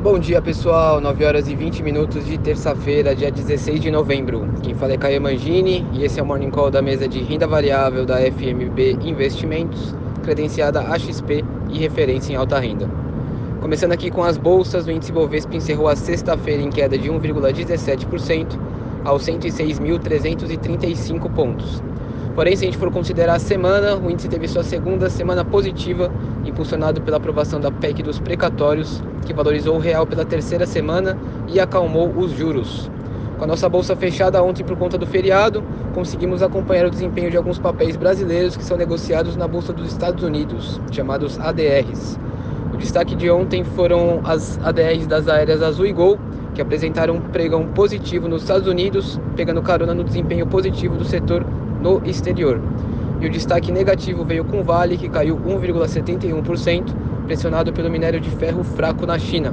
Bom dia pessoal, 9 horas e 20 minutos de terça-feira, dia 16 de novembro. Quem fala é Caio Mangini e esse é o Morning Call da mesa de renda variável da FMB Investimentos, credenciada AXP e referência em alta renda. Começando aqui com as bolsas, o índice Bovespa encerrou a sexta-feira em queda de 1,17% aos 106.335 pontos. Porém, se a gente for considerar a semana, o índice teve sua segunda semana positiva, impulsionado pela aprovação da PEC dos precatórios, que valorizou o real pela terceira semana e acalmou os juros. Com a nossa bolsa fechada ontem por conta do feriado, conseguimos acompanhar o desempenho de alguns papéis brasileiros que são negociados na Bolsa dos Estados Unidos, chamados ADRs. O destaque de ontem foram as ADRs das aéreas Azul e Gol, que apresentaram um pregão positivo nos Estados Unidos, pegando carona no desempenho positivo do setor no exterior. E o destaque negativo veio com Vale, que caiu 1,71%, pressionado pelo minério de ferro fraco na China.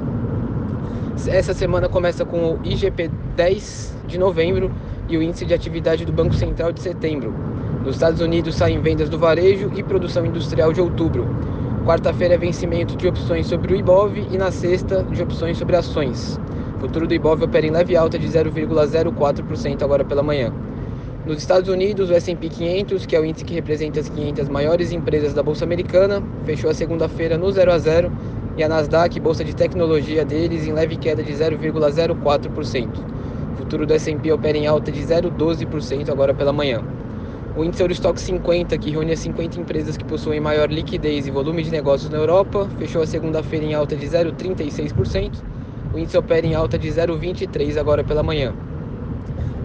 Essa semana começa com o IGP 10 de novembro e o índice de atividade do Banco Central de setembro. Nos Estados Unidos saem vendas do varejo e produção industrial de outubro. Quarta-feira é vencimento de opções sobre o IBOV e na sexta de opções sobre ações. O futuro do IBOV opera em leve alta de 0,04% agora pela manhã. Nos Estados Unidos, o S&P 500, que é o índice que representa as 500 maiores empresas da bolsa americana, fechou a segunda-feira no 0 a 0 e a Nasdaq, bolsa de tecnologia deles, em leve queda de 0,04%. O futuro do S&P opera em alta de 0,12% agora pela manhã. O índice Eurostock 50, que reúne as 50 empresas que possuem maior liquidez e volume de negócios na Europa, fechou a segunda-feira em alta de 0,36%. O índice opera em alta de 0,23% agora pela manhã.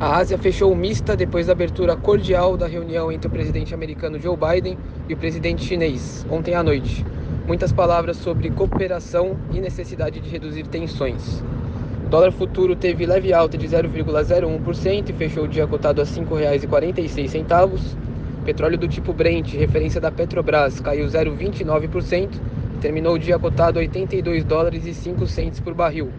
A Ásia fechou mista depois da abertura cordial da reunião entre o presidente americano Joe Biden e o presidente chinês, ontem à noite. Muitas palavras sobre cooperação e necessidade de reduzir tensões. O dólar futuro teve leve alta de 0,01% e fechou o dia cotado a R$ 5,46. Petróleo do tipo Brent, referência da Petrobras, caiu 0,29% e terminou o dia cotado a 82 dólares e 5 por barril.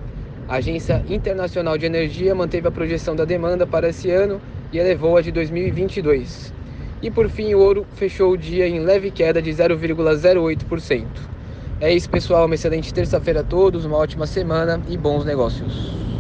A Agência Internacional de Energia manteve a projeção da demanda para esse ano e elevou a de 2022. E por fim, o ouro fechou o dia em leve queda de 0,08%. É isso, pessoal. Uma excelente terça-feira a todos, uma ótima semana e bons negócios.